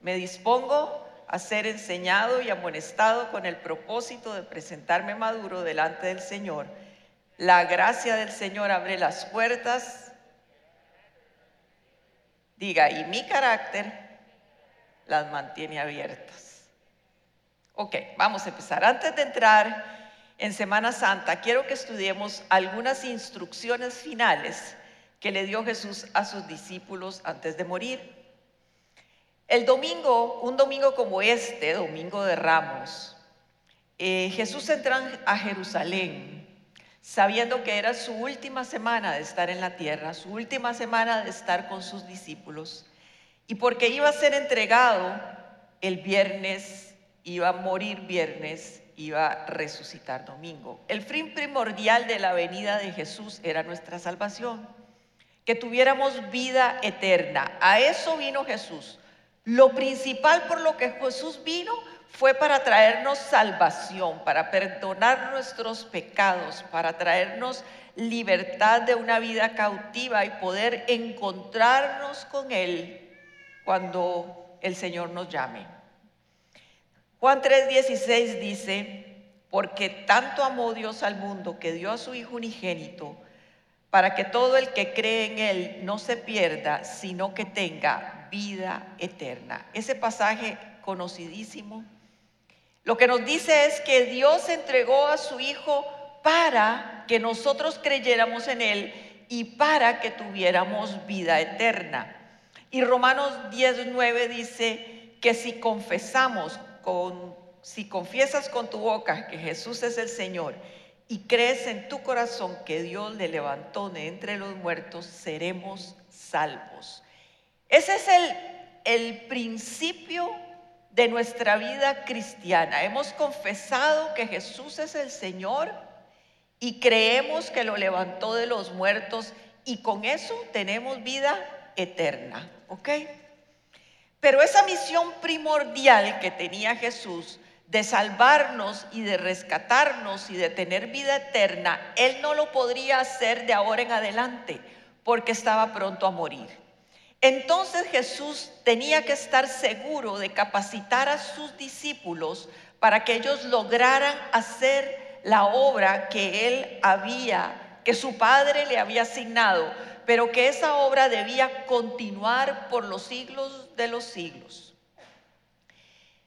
Me dispongo a ser enseñado y amonestado con el propósito de presentarme maduro delante del Señor. La gracia del Señor abre las puertas. Diga, y mi carácter las mantiene abiertas. Ok, vamos a empezar. Antes de entrar en Semana Santa, quiero que estudiemos algunas instrucciones finales que le dio Jesús a sus discípulos antes de morir. El domingo, un domingo como este, Domingo de Ramos, eh, Jesús entra a Jerusalén sabiendo que era su última semana de estar en la tierra, su última semana de estar con sus discípulos, y porque iba a ser entregado el viernes, iba a morir viernes, iba a resucitar domingo. El fin primordial de la venida de Jesús era nuestra salvación, que tuviéramos vida eterna. A eso vino Jesús lo principal por lo que Jesús vino fue para traernos salvación, para perdonar nuestros pecados, para traernos libertad de una vida cautiva y poder encontrarnos con Él cuando el Señor nos llame. Juan 3:16 dice, porque tanto amó Dios al mundo que dio a su Hijo unigénito, para que todo el que cree en Él no se pierda, sino que tenga vida eterna. Ese pasaje conocidísimo. Lo que nos dice es que Dios entregó a su Hijo para que nosotros creyéramos en Él y para que tuviéramos vida eterna. Y Romanos 19 dice que si confesamos con, si confiesas con tu boca que Jesús es el Señor y crees en tu corazón que Dios le levantó de entre los muertos, seremos salvos. Ese es el, el principio de nuestra vida cristiana. Hemos confesado que Jesús es el Señor y creemos que lo levantó de los muertos y con eso tenemos vida eterna. ¿Ok? Pero esa misión primordial que tenía Jesús de salvarnos y de rescatarnos y de tener vida eterna, Él no lo podría hacer de ahora en adelante porque estaba pronto a morir. Entonces Jesús tenía que estar seguro de capacitar a sus discípulos para que ellos lograran hacer la obra que él había, que su padre le había asignado, pero que esa obra debía continuar por los siglos de los siglos.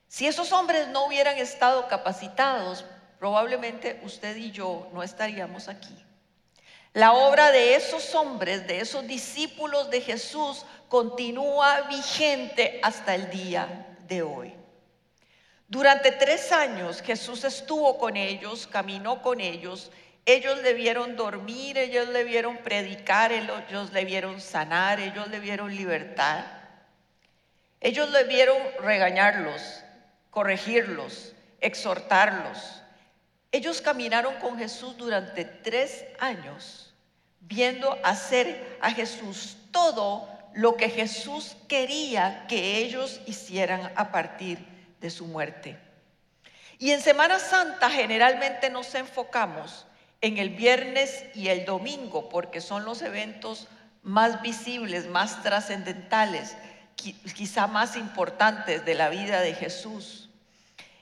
Si esos hombres no hubieran estado capacitados, probablemente usted y yo no estaríamos aquí. La obra de esos hombres, de esos discípulos de Jesús, continúa vigente hasta el día de hoy. Durante tres años Jesús estuvo con ellos, caminó con ellos, ellos le vieron dormir, ellos le vieron predicar, ellos le vieron sanar, ellos le vieron libertad. Ellos le vieron regañarlos, corregirlos, exhortarlos. Ellos caminaron con Jesús durante tres años, viendo hacer a Jesús todo lo que Jesús quería que ellos hicieran a partir de su muerte. Y en Semana Santa generalmente nos enfocamos en el viernes y el domingo porque son los eventos más visibles, más trascendentales, quizá más importantes de la vida de Jesús.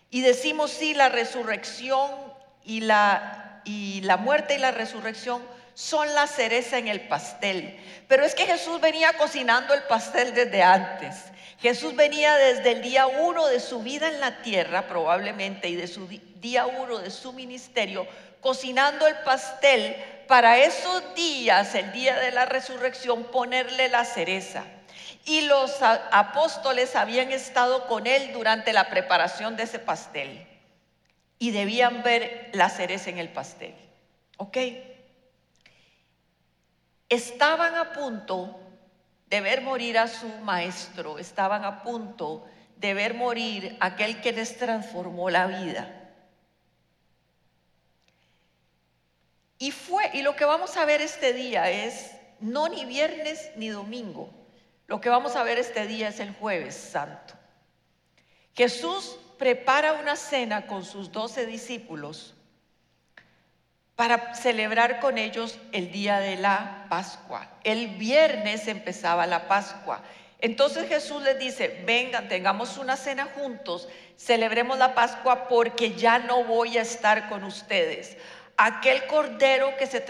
Y decimos sí, la resurrección y la, y la muerte y la resurrección son la cereza en el pastel. Pero es que Jesús venía cocinando el pastel desde antes. Jesús venía desde el día uno de su vida en la tierra, probablemente, y de su día uno de su ministerio, cocinando el pastel para esos días, el día de la resurrección, ponerle la cereza. Y los apóstoles habían estado con él durante la preparación de ese pastel y debían ver la cereza en el pastel. ¿Ok? estaban a punto de ver morir a su maestro, estaban a punto de ver morir aquel que les transformó la vida. Y fue, y lo que vamos a ver este día es no ni viernes ni domingo. Lo que vamos a ver este día es el jueves santo. Jesús prepara una cena con sus doce discípulos para celebrar con ellos el día de la Pascua. El viernes empezaba la Pascua. Entonces Jesús les dice, vengan, tengamos una cena juntos, celebremos la Pascua porque ya no voy a estar con ustedes. Aquel cordero que se,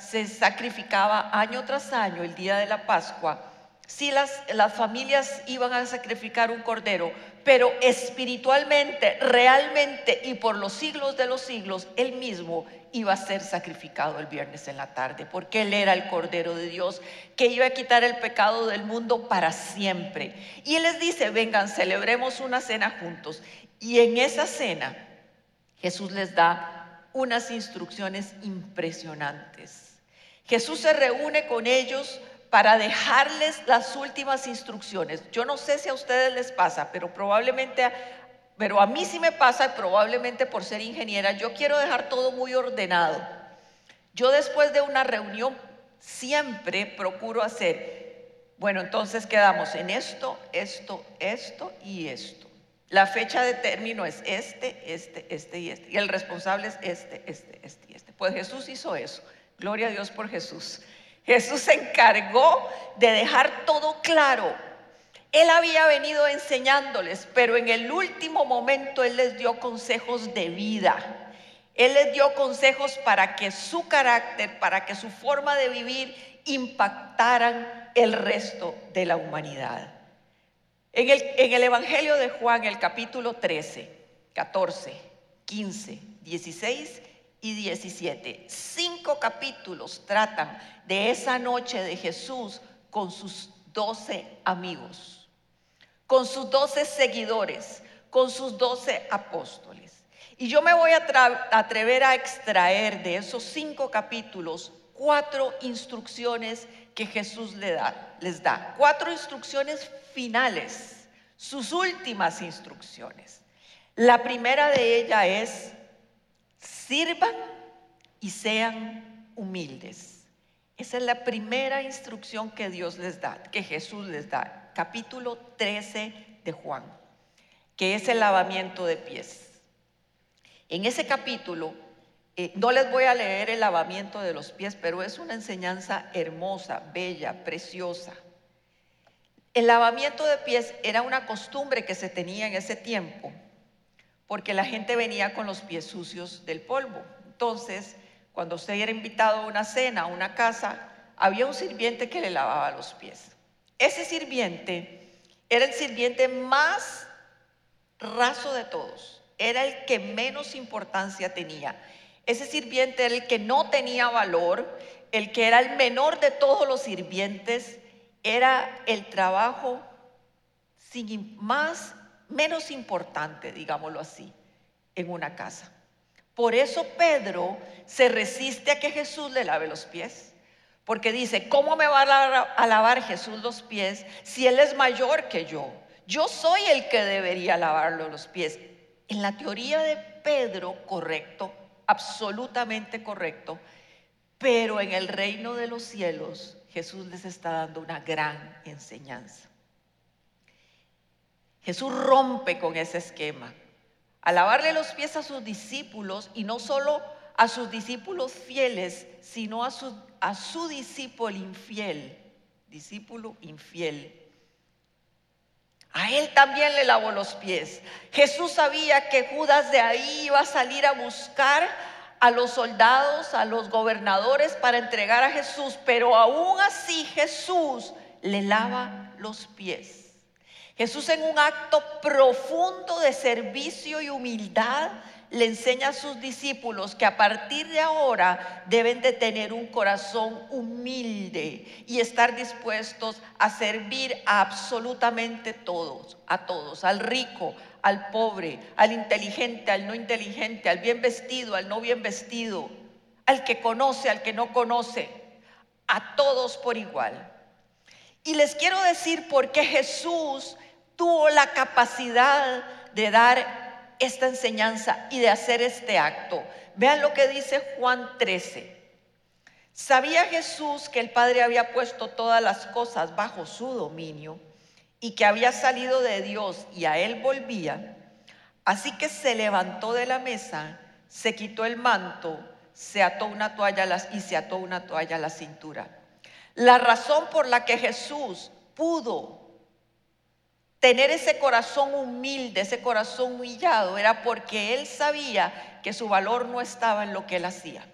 se sacrificaba año tras año, el día de la Pascua, si las, las familias iban a sacrificar un cordero, pero espiritualmente, realmente y por los siglos de los siglos, Él mismo iba a ser sacrificado el viernes en la tarde, porque Él era el Cordero de Dios que iba a quitar el pecado del mundo para siempre. Y Él les dice, vengan, celebremos una cena juntos. Y en esa cena Jesús les da unas instrucciones impresionantes. Jesús se reúne con ellos para dejarles las últimas instrucciones. Yo no sé si a ustedes les pasa, pero probablemente, pero a mí sí me pasa, probablemente por ser ingeniera, yo quiero dejar todo muy ordenado. Yo después de una reunión siempre procuro hacer, bueno, entonces quedamos en esto, esto, esto y esto. La fecha de término es este, este, este y este. Y el responsable es este, este, este y este. Pues Jesús hizo eso. Gloria a Dios por Jesús. Jesús se encargó de dejar todo claro. Él había venido enseñándoles, pero en el último momento Él les dio consejos de vida. Él les dio consejos para que su carácter, para que su forma de vivir impactaran el resto de la humanidad. En el, en el Evangelio de Juan, el capítulo 13, 14, 15, 16 y 17. Cinco capítulos tratan de esa noche de Jesús con sus doce amigos, con sus doce seguidores, con sus doce apóstoles. Y yo me voy a atrever a extraer de esos cinco capítulos cuatro instrucciones que Jesús da, les da. Cuatro instrucciones finales, sus últimas instrucciones. La primera de ellas es sirvan y sean humildes. Esa es la primera instrucción que Dios les da, que Jesús les da. Capítulo 13 de Juan, que es el lavamiento de pies. En ese capítulo, eh, no les voy a leer el lavamiento de los pies, pero es una enseñanza hermosa, bella, preciosa. El lavamiento de pies era una costumbre que se tenía en ese tiempo porque la gente venía con los pies sucios del polvo. Entonces, cuando usted era invitado a una cena, a una casa, había un sirviente que le lavaba los pies. Ese sirviente era el sirviente más raso de todos, era el que menos importancia tenía. Ese sirviente era el que no tenía valor, el que era el menor de todos los sirvientes, era el trabajo sin más menos importante, digámoslo así, en una casa. Por eso Pedro se resiste a que Jesús le lave los pies. Porque dice, ¿cómo me va a lavar Jesús los pies si Él es mayor que yo? Yo soy el que debería lavarle los pies. En la teoría de Pedro, correcto, absolutamente correcto, pero en el reino de los cielos Jesús les está dando una gran enseñanza. Jesús rompe con ese esquema. Al lavarle los pies a sus discípulos, y no solo a sus discípulos fieles, sino a su, a su discípulo infiel, discípulo infiel. A él también le lavó los pies. Jesús sabía que Judas de ahí iba a salir a buscar a los soldados, a los gobernadores para entregar a Jesús, pero aún así Jesús le lava los pies. Jesús en un acto profundo de servicio y humildad le enseña a sus discípulos que a partir de ahora deben de tener un corazón humilde y estar dispuestos a servir a absolutamente todos, a todos, al rico, al pobre, al inteligente, al no inteligente, al bien vestido, al no bien vestido, al que conoce, al que no conoce, a todos por igual. Y les quiero decir por qué Jesús tuvo la capacidad de dar esta enseñanza y de hacer este acto. Vean lo que dice Juan 13. Sabía Jesús que el Padre había puesto todas las cosas bajo su dominio y que había salido de Dios y a él volvía. Así que se levantó de la mesa, se quitó el manto, se ató una toalla y se ató una toalla a la cintura. La razón por la que Jesús pudo tener ese corazón humilde, ese corazón humillado, era porque él sabía que su valor no estaba en lo que él hacía.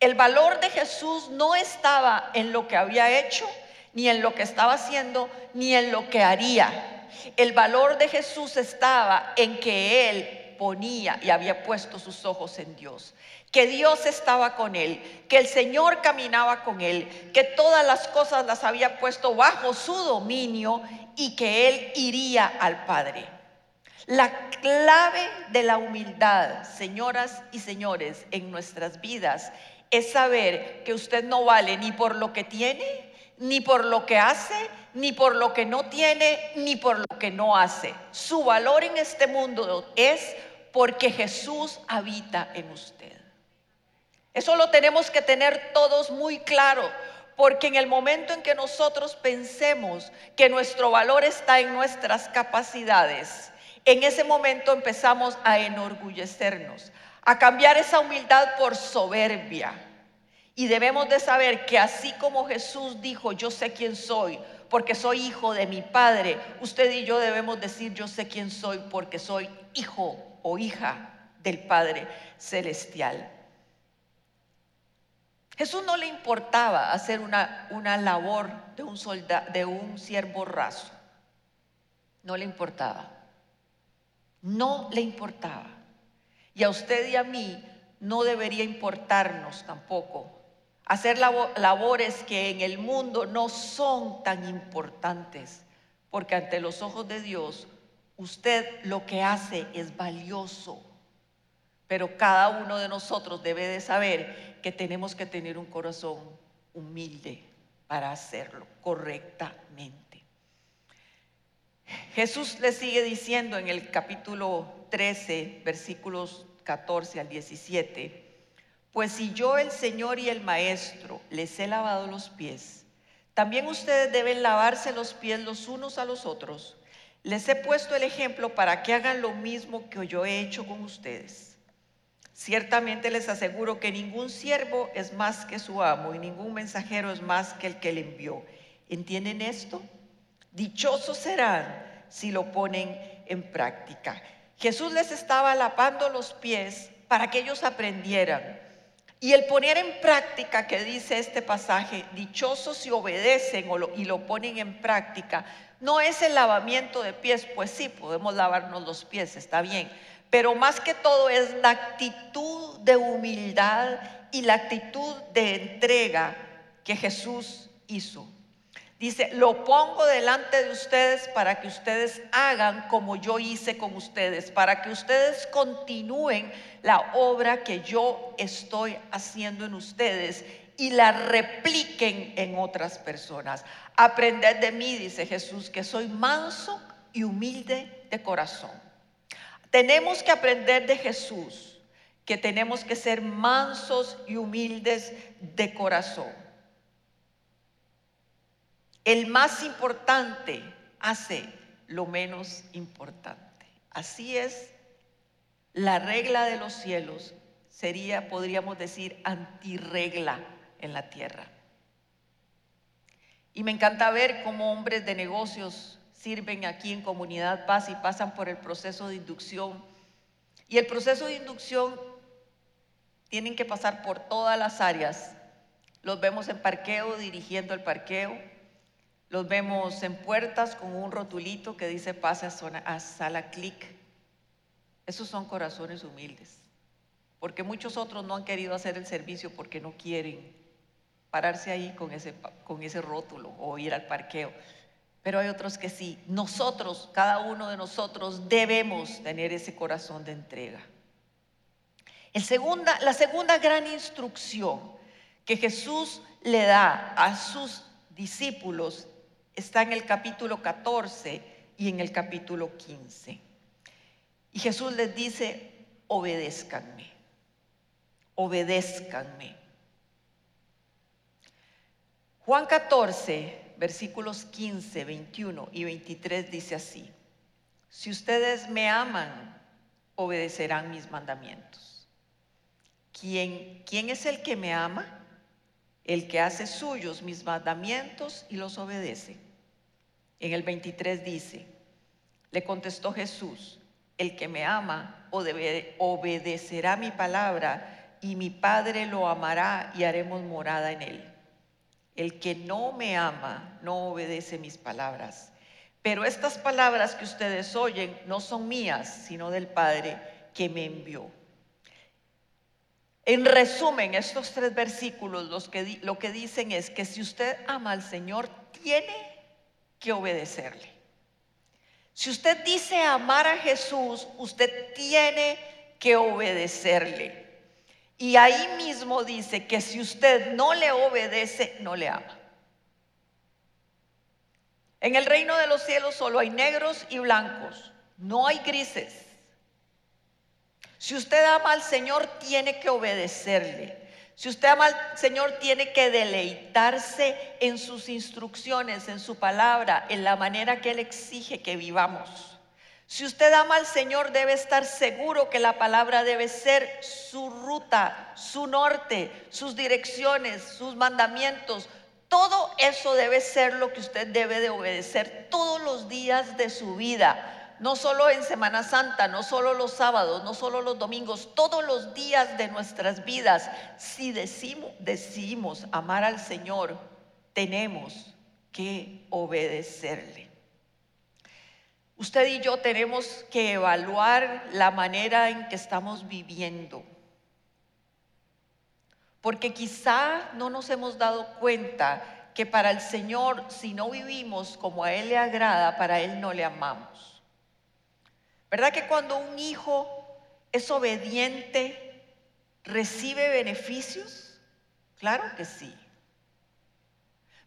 El valor de Jesús no estaba en lo que había hecho, ni en lo que estaba haciendo, ni en lo que haría. El valor de Jesús estaba en que él ponía y había puesto sus ojos en Dios que Dios estaba con él, que el Señor caminaba con él, que todas las cosas las había puesto bajo su dominio y que él iría al Padre. La clave de la humildad, señoras y señores, en nuestras vidas es saber que usted no vale ni por lo que tiene, ni por lo que hace, ni por lo que no tiene, ni por lo que no hace. Su valor en este mundo es porque Jesús habita en usted. Eso lo tenemos que tener todos muy claro, porque en el momento en que nosotros pensemos que nuestro valor está en nuestras capacidades, en ese momento empezamos a enorgullecernos, a cambiar esa humildad por soberbia. Y debemos de saber que así como Jesús dijo, yo sé quién soy, porque soy hijo de mi Padre, usted y yo debemos decir, yo sé quién soy, porque soy hijo o hija del Padre Celestial. Jesús no le importaba hacer una, una labor de un, soldado, de un siervo raso. No le importaba. No le importaba. Y a usted y a mí no debería importarnos tampoco hacer labores que en el mundo no son tan importantes, porque ante los ojos de Dios usted lo que hace es valioso. Pero cada uno de nosotros debe de saber que tenemos que tener un corazón humilde para hacerlo correctamente. Jesús le sigue diciendo en el capítulo 13, versículos 14 al 17, pues si yo el Señor y el Maestro les he lavado los pies, también ustedes deben lavarse los pies los unos a los otros. Les he puesto el ejemplo para que hagan lo mismo que yo he hecho con ustedes. Ciertamente les aseguro que ningún siervo es más que su amo y ningún mensajero es más que el que le envió. ¿Entienden esto? Dichosos serán si lo ponen en práctica. Jesús les estaba lavando los pies para que ellos aprendieran. Y el poner en práctica que dice este pasaje, dichosos si obedecen y lo ponen en práctica, no es el lavamiento de pies, pues sí, podemos lavarnos los pies, está bien, pero más que todo es la actitud de humildad y la actitud de entrega que Jesús hizo. Dice, lo pongo delante de ustedes para que ustedes hagan como yo hice con ustedes, para que ustedes continúen la obra que yo estoy haciendo en ustedes y la repliquen en otras personas. Aprended de mí, dice Jesús, que soy manso y humilde de corazón tenemos que aprender de Jesús que tenemos que ser mansos y humildes de corazón. El más importante hace lo menos importante. Así es la regla de los cielos. Sería, podríamos decir, antirregla en la tierra. Y me encanta ver cómo hombres de negocios sirven aquí en Comunidad Paz y pasan por el proceso de inducción. Y el proceso de inducción tienen que pasar por todas las áreas. Los vemos en parqueo, dirigiendo el parqueo. Los vemos en puertas con un rotulito que dice pase a, zona, a sala clic. Esos son corazones humildes. Porque muchos otros no han querido hacer el servicio porque no quieren pararse ahí con ese, con ese rótulo o ir al parqueo pero hay otros que sí. Nosotros, cada uno de nosotros, debemos tener ese corazón de entrega. El la segunda gran instrucción que Jesús le da a sus discípulos está en el capítulo 14 y en el capítulo 15. Y Jesús les dice, obedézcanme, obedézcanme. Juan 14, versículos 15, 21 y 23 dice así, si ustedes me aman, obedecerán mis mandamientos. ¿Quién, ¿Quién es el que me ama? El que hace suyos mis mandamientos y los obedece. En el 23 dice, le contestó Jesús, el que me ama obedecerá mi palabra y mi Padre lo amará y haremos morada en él. El que no me ama no obedece mis palabras. Pero estas palabras que ustedes oyen no son mías, sino del Padre que me envió. En resumen, estos tres versículos que, lo que dicen es que si usted ama al Señor, tiene que obedecerle. Si usted dice amar a Jesús, usted tiene que obedecerle. Y ahí mismo dice que si usted no le obedece, no le ama. En el reino de los cielos solo hay negros y blancos, no hay grises. Si usted ama al Señor, tiene que obedecerle. Si usted ama al Señor, tiene que deleitarse en sus instrucciones, en su palabra, en la manera que Él exige que vivamos. Si usted ama al Señor, debe estar seguro que la palabra debe ser su ruta, su norte, sus direcciones, sus mandamientos. Todo eso debe ser lo que usted debe de obedecer todos los días de su vida no solo en Semana Santa, no solo los sábados, no solo los domingos, todos los días de nuestras vidas, si decimos, decimos amar al Señor, tenemos que obedecerle. Usted y yo tenemos que evaluar la manera en que estamos viviendo. Porque quizá no nos hemos dado cuenta que para el Señor, si no vivimos como a Él le agrada, para Él no le amamos. ¿Verdad que cuando un hijo es obediente, recibe beneficios? Claro que sí.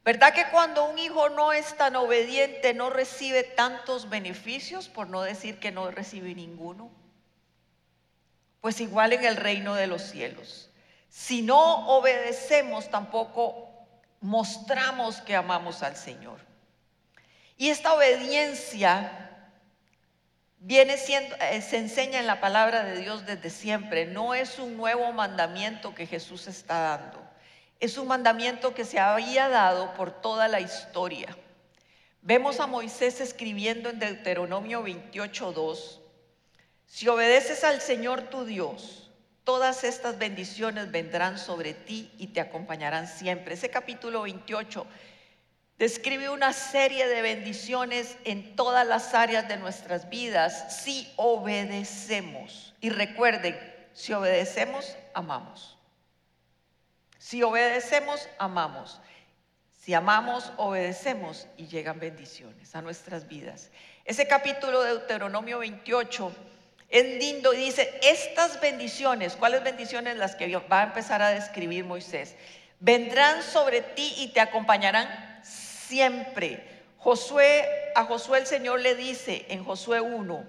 ¿Verdad que cuando un hijo no es tan obediente no recibe tantos beneficios, por no decir que no recibe ninguno? Pues igual en el reino de los cielos. Si no obedecemos, tampoco mostramos que amamos al Señor. Y esta obediencia viene siendo, eh, se enseña en la palabra de Dios desde siempre. No es un nuevo mandamiento que Jesús está dando. Es un mandamiento que se había dado por toda la historia. Vemos a Moisés escribiendo en Deuteronomio 28:2, si obedeces al Señor tu Dios, todas estas bendiciones vendrán sobre ti y te acompañarán siempre. Ese capítulo 28 describe una serie de bendiciones en todas las áreas de nuestras vidas si obedecemos. Y recuerden, si obedecemos, amamos. Si obedecemos, amamos. Si amamos, obedecemos y llegan bendiciones a nuestras vidas. Ese capítulo de Deuteronomio 28 es lindo y dice, estas bendiciones, ¿cuáles bendiciones las que va a empezar a describir Moisés? Vendrán sobre ti y te acompañarán siempre. Josué, a Josué el Señor le dice en Josué 1,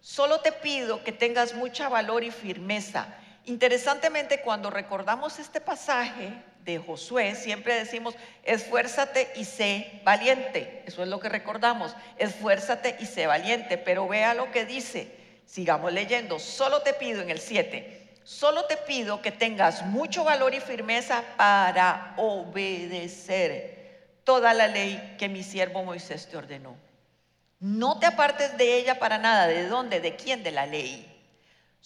solo te pido que tengas mucha valor y firmeza. Interesantemente, cuando recordamos este pasaje de Josué, siempre decimos, esfuérzate y sé valiente. Eso es lo que recordamos, esfuérzate y sé valiente. Pero vea lo que dice, sigamos leyendo, solo te pido en el 7, solo te pido que tengas mucho valor y firmeza para obedecer toda la ley que mi siervo Moisés te ordenó. No te apartes de ella para nada. ¿De dónde? ¿De quién? De la ley.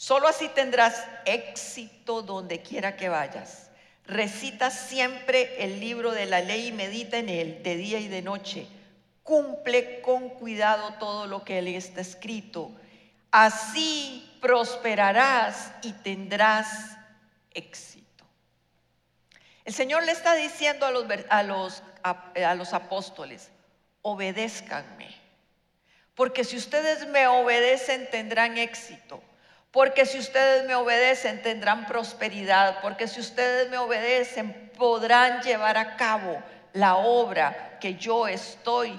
Solo así tendrás éxito donde quiera que vayas. Recita siempre el libro de la ley y medita en él de día y de noche. Cumple con cuidado todo lo que él está escrito. Así prosperarás y tendrás éxito. El Señor le está diciendo a los, a los, a, los apóstoles, obedézcanme. Porque si ustedes me obedecen tendrán éxito. Porque si ustedes me obedecen tendrán prosperidad. Porque si ustedes me obedecen podrán llevar a cabo la obra que yo estoy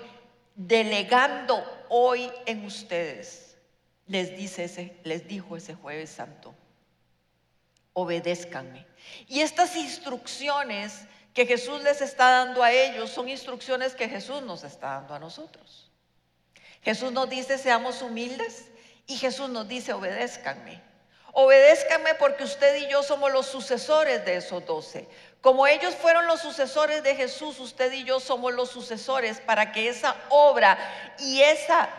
delegando hoy en ustedes. Les dice ese, les dijo ese jueves santo obedézcanme. Y estas instrucciones que Jesús les está dando a ellos son instrucciones que Jesús nos está dando a nosotros. Jesús nos dice seamos humildes y Jesús nos dice obedézcanme. Obedézcanme porque usted y yo somos los sucesores de esos doce. Como ellos fueron los sucesores de Jesús, usted y yo somos los sucesores para que esa obra y esa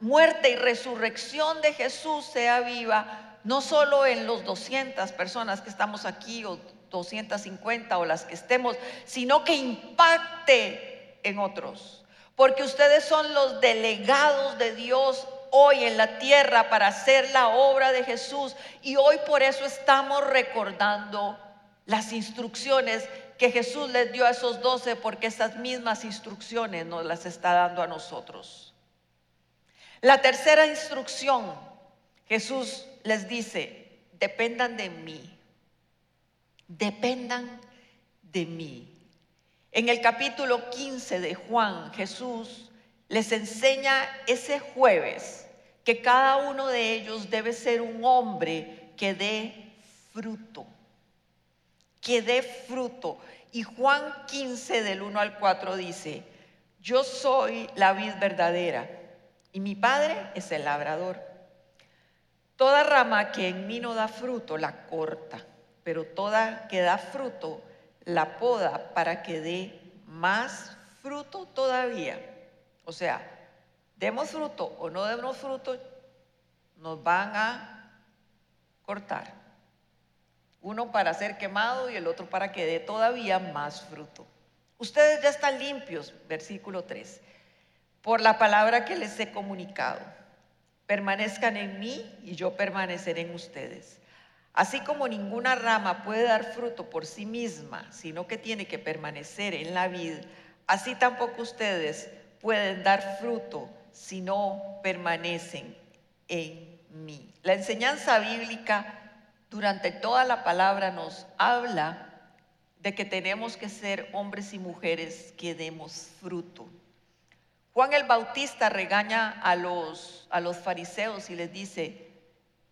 muerte y resurrección de Jesús sea viva, no solo en los 200 personas que estamos aquí o 250 o las que estemos, sino que impacte en otros. Porque ustedes son los delegados de Dios hoy en la tierra para hacer la obra de Jesús. Y hoy por eso estamos recordando las instrucciones que Jesús les dio a esos doce, porque esas mismas instrucciones nos las está dando a nosotros. La tercera instrucción, Jesús les dice, dependan de mí, dependan de mí. En el capítulo 15 de Juan, Jesús les enseña ese jueves que cada uno de ellos debe ser un hombre que dé fruto, que dé fruto. Y Juan 15 del 1 al 4 dice, yo soy la vid verdadera y mi padre es el labrador. Toda rama que en mí no da fruto la corta, pero toda que da fruto la poda para que dé más fruto todavía. O sea, demos fruto o no demos fruto, nos van a cortar. Uno para ser quemado y el otro para que dé todavía más fruto. Ustedes ya están limpios, versículo 3, por la palabra que les he comunicado. Permanezcan en mí y yo permaneceré en ustedes. Así como ninguna rama puede dar fruto por sí misma, sino que tiene que permanecer en la vid, así tampoco ustedes pueden dar fruto si no permanecen en mí. La enseñanza bíblica durante toda la palabra nos habla de que tenemos que ser hombres y mujeres que demos fruto. Juan el Bautista regaña a los, a los fariseos y les dice,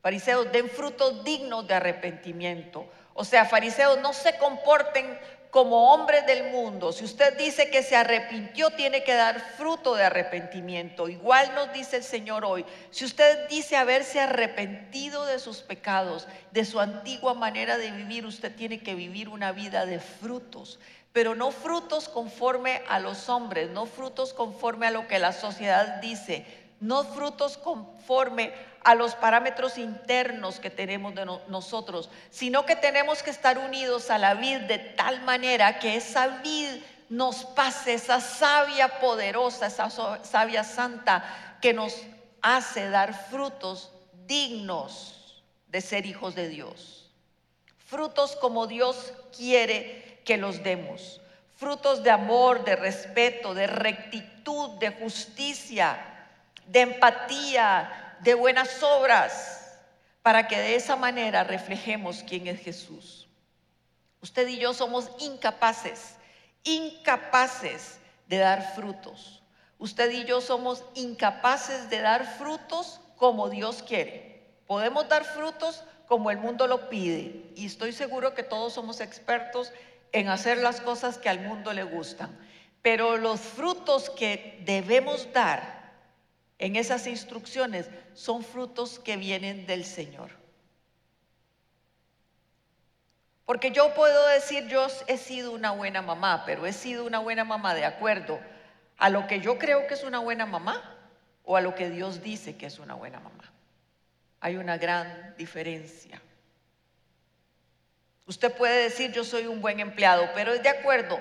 fariseos, den frutos dignos de arrepentimiento. O sea, fariseos, no se comporten como hombres del mundo, si usted dice que se arrepintió, tiene que dar fruto de arrepentimiento. Igual nos dice el Señor hoy, si usted dice haberse arrepentido de sus pecados, de su antigua manera de vivir, usted tiene que vivir una vida de frutos pero no frutos conforme a los hombres, no frutos conforme a lo que la sociedad dice, no frutos conforme a los parámetros internos que tenemos de nosotros, sino que tenemos que estar unidos a la vid de tal manera que esa vid nos pase, esa savia poderosa, esa savia santa que nos hace dar frutos dignos de ser hijos de Dios. Frutos como Dios quiere que los demos. Frutos de amor, de respeto, de rectitud, de justicia, de empatía, de buenas obras, para que de esa manera reflejemos quién es Jesús. Usted y yo somos incapaces, incapaces de dar frutos. Usted y yo somos incapaces de dar frutos como Dios quiere. Podemos dar frutos como el mundo lo pide. Y estoy seguro que todos somos expertos en hacer las cosas que al mundo le gustan. Pero los frutos que debemos dar en esas instrucciones son frutos que vienen del Señor. Porque yo puedo decir, yo he sido una buena mamá, pero he sido una buena mamá de acuerdo a lo que yo creo que es una buena mamá o a lo que Dios dice que es una buena mamá. Hay una gran diferencia. Usted puede decir, yo soy un buen empleado, pero es de acuerdo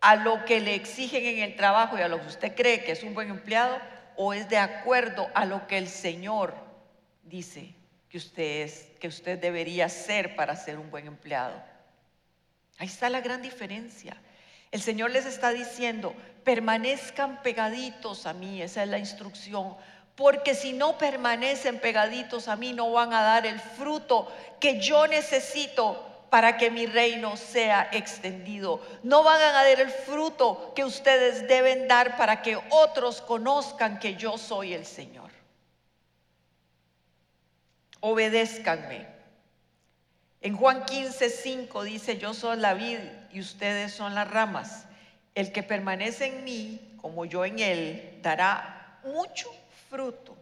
a lo que le exigen en el trabajo y a lo que usted cree que es un buen empleado o es de acuerdo a lo que el Señor dice que usted es, que usted debería ser para ser un buen empleado. Ahí está la gran diferencia. El Señor les está diciendo, permanezcan pegaditos a mí, esa es la instrucción, porque si no permanecen pegaditos a mí no van a dar el fruto que yo necesito para que mi reino sea extendido. No van a dar el fruto que ustedes deben dar para que otros conozcan que yo soy el Señor. Obedézcanme. En Juan 15, 5 dice, yo soy la vid y ustedes son las ramas. El que permanece en mí, como yo en él, dará mucho fruto.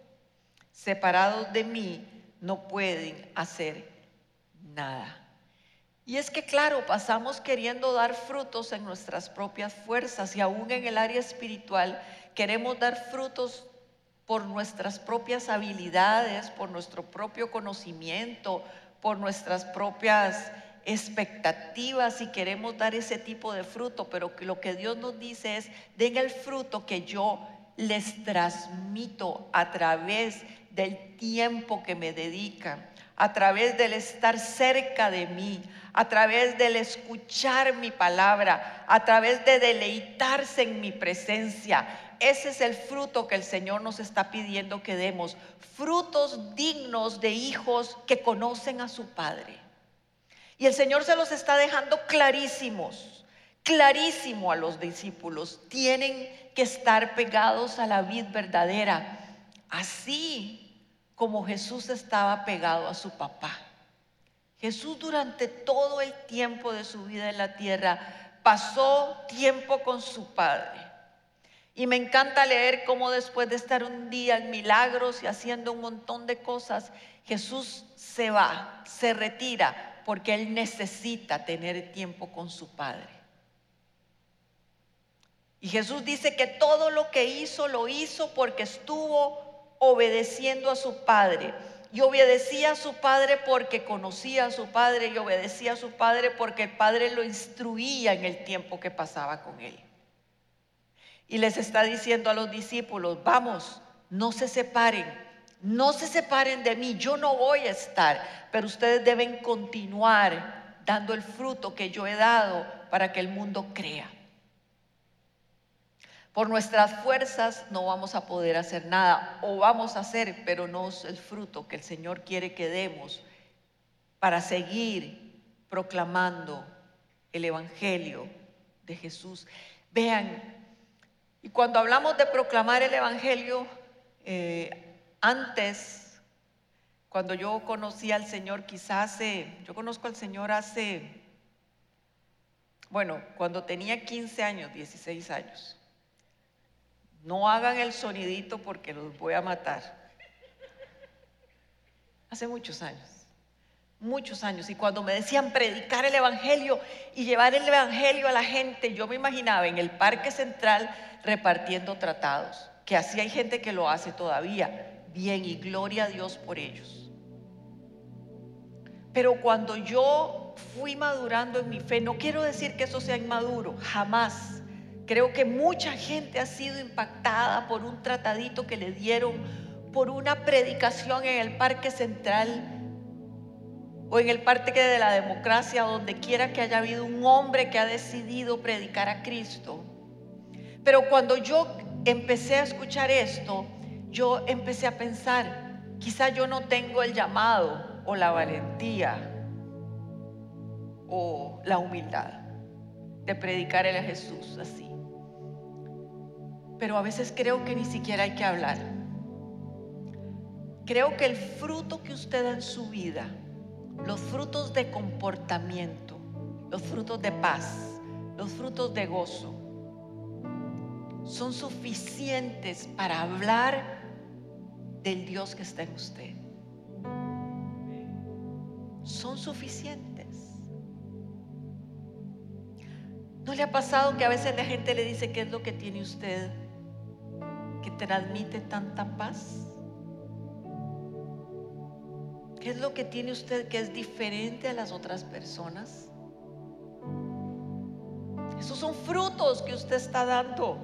Separados de mí, no pueden hacer nada. Y es que, claro, pasamos queriendo dar frutos en nuestras propias fuerzas y aún en el área espiritual queremos dar frutos por nuestras propias habilidades, por nuestro propio conocimiento, por nuestras propias expectativas y queremos dar ese tipo de fruto, pero lo que Dios nos dice es, den el fruto que yo les transmito a través del tiempo que me dedican, a través del estar cerca de mí, a través del escuchar mi palabra, a través de deleitarse en mi presencia. Ese es el fruto que el Señor nos está pidiendo que demos, frutos dignos de hijos que conocen a su Padre. Y el Señor se los está dejando clarísimos, clarísimo a los discípulos. Tienen que estar pegados a la vid verdadera, así como Jesús estaba pegado a su papá. Jesús durante todo el tiempo de su vida en la tierra pasó tiempo con su Padre. Y me encanta leer cómo después de estar un día en milagros y haciendo un montón de cosas, Jesús se va, se retira, porque Él necesita tener tiempo con su Padre. Y Jesús dice que todo lo que hizo lo hizo porque estuvo obedeciendo a su Padre. Y obedecía a su padre porque conocía a su padre y obedecía a su padre porque el padre lo instruía en el tiempo que pasaba con él. Y les está diciendo a los discípulos, vamos, no se separen, no se separen de mí, yo no voy a estar, pero ustedes deben continuar dando el fruto que yo he dado para que el mundo crea. Por nuestras fuerzas no vamos a poder hacer nada, o vamos a hacer, pero no es el fruto que el Señor quiere que demos para seguir proclamando el Evangelio de Jesús. Vean, y cuando hablamos de proclamar el Evangelio, eh, antes, cuando yo conocí al Señor, quizás hace, yo conozco al Señor hace, bueno, cuando tenía 15 años, 16 años. No hagan el sonidito porque los voy a matar. Hace muchos años, muchos años. Y cuando me decían predicar el Evangelio y llevar el Evangelio a la gente, yo me imaginaba en el Parque Central repartiendo tratados, que así hay gente que lo hace todavía. Bien, y gloria a Dios por ellos. Pero cuando yo fui madurando en mi fe, no quiero decir que eso sea inmaduro, jamás Creo que mucha gente ha sido impactada por un tratadito que le dieron, por una predicación en el Parque Central o en el Parque de la Democracia, donde quiera que haya habido un hombre que ha decidido predicar a Cristo. Pero cuando yo empecé a escuchar esto, yo empecé a pensar, quizá yo no tengo el llamado o la valentía o la humildad de predicar a Jesús así pero a veces creo que ni siquiera hay que hablar. Creo que el fruto que usted da en su vida, los frutos de comportamiento, los frutos de paz, los frutos de gozo, son suficientes para hablar del Dios que está en usted. Son suficientes. ¿No le ha pasado que a veces la gente le dice qué es lo que tiene usted? Que transmite tanta paz? ¿Qué es lo que tiene usted que es diferente a las otras personas? Esos son frutos que usted está dando.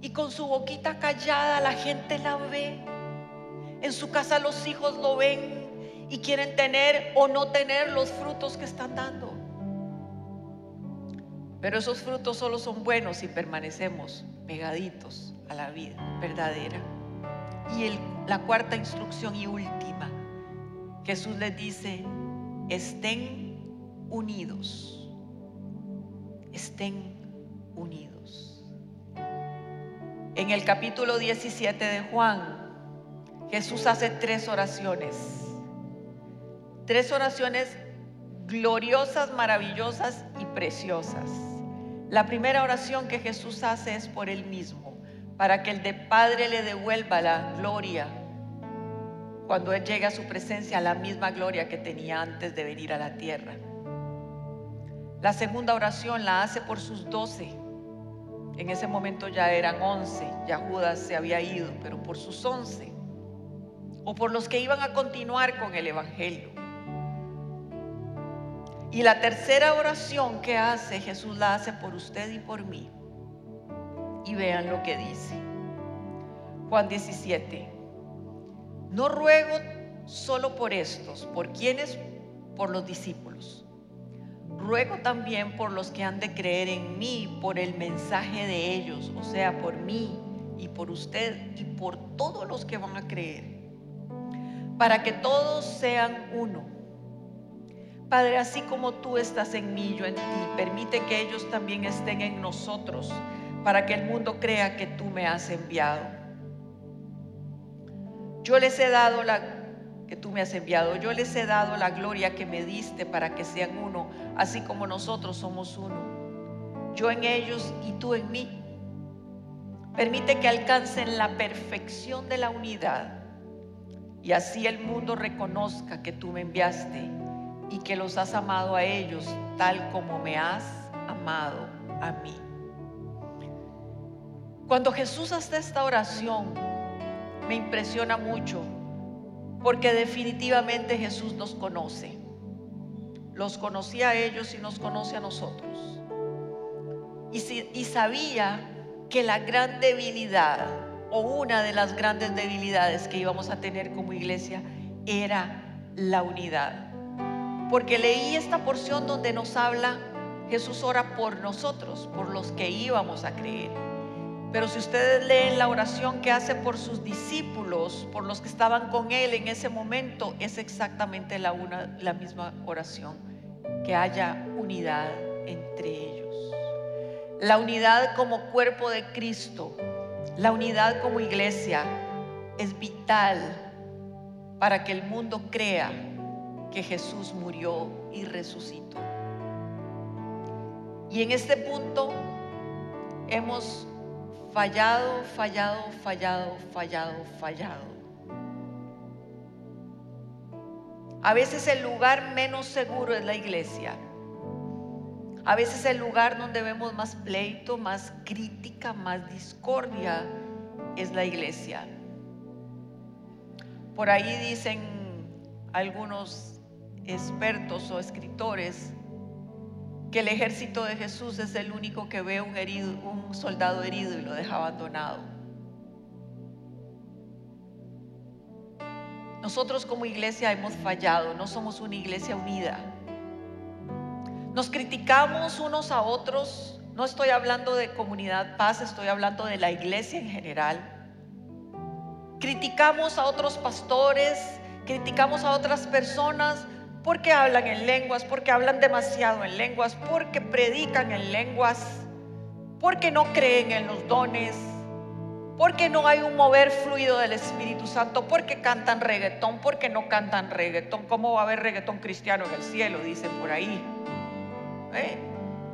Y con su boquita callada la gente la ve. En su casa los hijos lo ven y quieren tener o no tener los frutos que están dando. Pero esos frutos solo son buenos si permanecemos pegaditos a la vida verdadera. Y la cuarta instrucción y última, Jesús les dice, estén unidos, estén unidos. En el capítulo 17 de Juan, Jesús hace tres oraciones, tres oraciones gloriosas, maravillosas y preciosas. La primera oración que Jesús hace es por él mismo para que el de Padre le devuelva la gloria cuando Él llega a su presencia, la misma gloria que tenía antes de venir a la tierra. La segunda oración la hace por sus doce. En ese momento ya eran once, ya Judas se había ido, pero por sus once, o por los que iban a continuar con el Evangelio. Y la tercera oración que hace, Jesús la hace por usted y por mí. Y vean lo que dice. Juan 17. No ruego solo por estos, por quienes, por los discípulos. Ruego también por los que han de creer en mí, por el mensaje de ellos, o sea, por mí y por usted y por todos los que van a creer, para que todos sean uno Padre, así como tú estás en mí, yo en ti, permite que ellos también estén en nosotros para que el mundo crea que tú me has enviado. Yo les he dado la que tú me has enviado, yo les he dado la gloria que me diste para que sean uno, así como nosotros somos uno. Yo en ellos y tú en mí. Permite que alcancen la perfección de la unidad y así el mundo reconozca que tú me enviaste y que los has amado a ellos tal como me has amado a mí. Cuando Jesús hace esta oración, me impresiona mucho porque definitivamente Jesús nos conoce. Los conocía a ellos y nos conoce a nosotros. Y, y sabía que la gran debilidad o una de las grandes debilidades que íbamos a tener como iglesia era la unidad porque leí esta porción donde nos habla, Jesús ora por nosotros, por los que íbamos a creer. Pero si ustedes leen la oración que hace por sus discípulos, por los que estaban con él en ese momento, es exactamente la, una, la misma oración, que haya unidad entre ellos. La unidad como cuerpo de Cristo, la unidad como iglesia es vital para que el mundo crea que Jesús murió y resucitó. Y en este punto hemos fallado, fallado, fallado, fallado, fallado. A veces el lugar menos seguro es la iglesia. A veces el lugar donde vemos más pleito, más crítica, más discordia es la iglesia. Por ahí dicen algunos expertos o escritores que el ejército de Jesús es el único que ve un, un soldado herido y lo deja abandonado. Nosotros como iglesia hemos fallado, no somos una iglesia unida. Nos criticamos unos a otros, no estoy hablando de comunidad paz, estoy hablando de la iglesia en general. Criticamos a otros pastores, criticamos a otras personas porque hablan en lenguas, porque hablan demasiado en lenguas, porque predican en lenguas, porque no creen en los dones, porque no hay un mover fluido del Espíritu Santo, porque cantan reggaetón, porque no cantan reggaetón. ¿Cómo va a haber reggaetón cristiano en el cielo? Dicen por ahí. ¿Eh?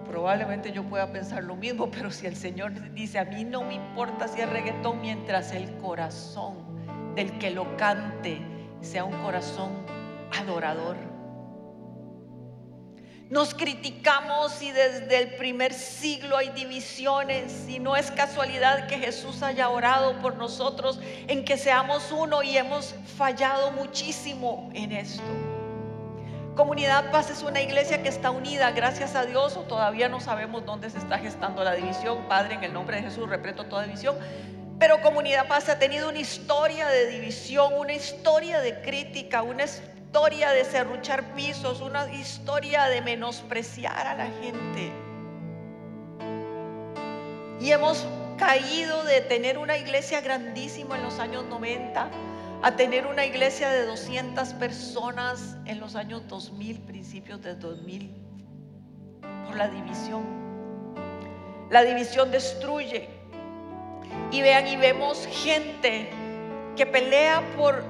Probablemente yo pueda pensar lo mismo, pero si el Señor dice, a mí no me importa si es reggaetón mientras el corazón del que lo cante sea un corazón adorador. Nos criticamos y desde el primer siglo hay divisiones y no es casualidad que Jesús haya orado por nosotros en que seamos uno y hemos fallado muchísimo en esto. Comunidad Paz es una iglesia que está unida, gracias a Dios, o todavía no sabemos dónde se está gestando la división. Padre, en el nombre de Jesús, repreto toda división. Pero Comunidad Paz ha tenido una historia de división, una historia de crítica, una historia de serruchar pisos, una historia de menospreciar a la gente. Y hemos caído de tener una iglesia grandísima en los años 90 a tener una iglesia de 200 personas en los años 2000, principios de 2000, por la división. La división destruye. Y vean y vemos gente que pelea por,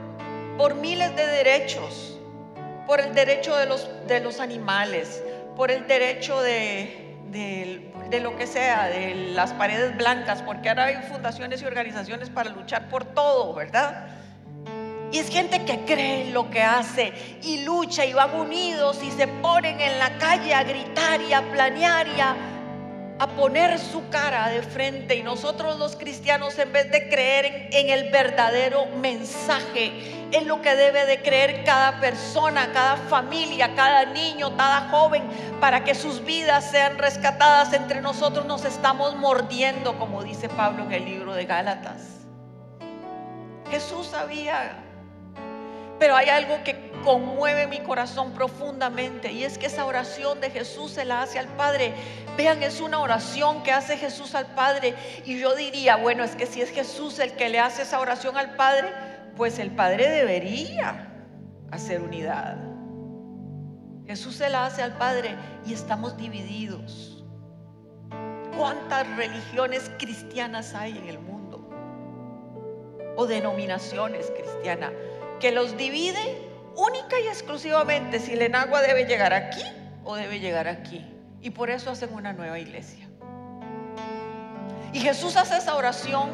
por miles de derechos por el derecho de los, de los animales, por el derecho de, de, lo que sea, de las paredes blancas, porque ahora hay fundaciones y organizaciones para luchar por todo, ¿verdad? Y es gente que cree en lo que hace y lucha y van unidos y se ponen en la calle a gritar y a planear y a, poner su cara de frente. Y nosotros los cristianos en vez de creer en, el verdadero mensaje, en lo que debe de creer cada persona, cada familia, cada niño, cada joven, para que sus vidas sean rescatadas entre nosotros, nos estamos mordiendo, como dice Pablo en el libro de Gálatas. Jesús sabía pero hay algo que conmueve mi corazón profundamente y es que esa oración de Jesús se la hace al Padre. Vean, es una oración que hace Jesús al Padre. Y yo diría, bueno, es que si es Jesús el que le hace esa oración al Padre, pues el Padre debería hacer unidad. Jesús se la hace al Padre y estamos divididos. ¿Cuántas religiones cristianas hay en el mundo? O denominaciones cristianas que los divide única y exclusivamente si el enagua debe llegar aquí o debe llegar aquí. Y por eso hacen una nueva iglesia. Y Jesús hace esa oración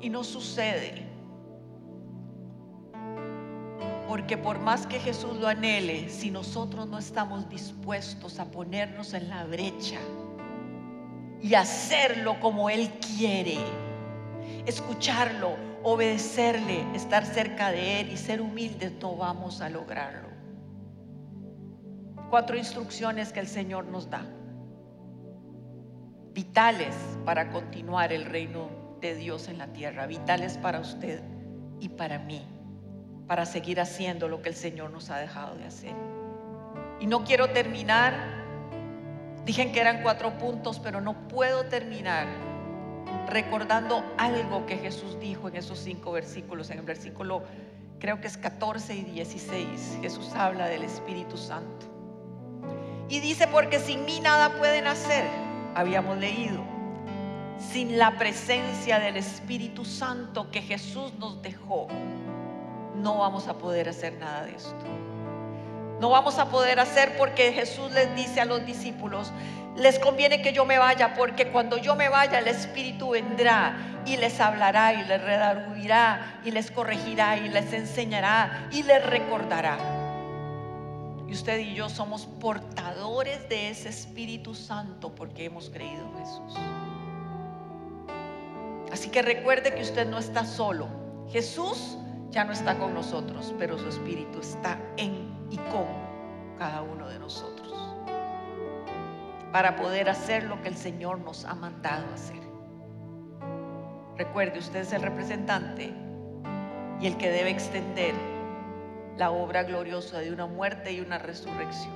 y no sucede. Porque por más que Jesús lo anhele, si nosotros no estamos dispuestos a ponernos en la brecha y hacerlo como Él quiere, escucharlo, obedecerle, estar cerca de Él y ser humildes, no vamos a lograrlo. Cuatro instrucciones que el Señor nos da, vitales para continuar el reino de Dios en la tierra, vitales para usted y para mí, para seguir haciendo lo que el Señor nos ha dejado de hacer. Y no quiero terminar, dije que eran cuatro puntos, pero no puedo terminar recordando algo que Jesús dijo en esos cinco versículos. En el versículo creo que es 14 y 16, Jesús habla del Espíritu Santo. Y dice, porque sin mí nada pueden hacer, habíamos leído, sin la presencia del Espíritu Santo que Jesús nos dejó, no vamos a poder hacer nada de esto. No vamos a poder hacer porque Jesús les dice a los discípulos, les conviene que yo me vaya porque cuando yo me vaya el Espíritu vendrá y les hablará y les redarguirá y les corregirá y les enseñará y les recordará. Y usted y yo somos portadores de ese Espíritu Santo porque hemos creído en Jesús. Así que recuerde que usted no está solo. Jesús ya no está con nosotros, pero su Espíritu está en y con cada uno de nosotros para poder hacer lo que el Señor nos ha mandado hacer. Recuerde, usted es el representante y el que debe extender la obra gloriosa de una muerte y una resurrección.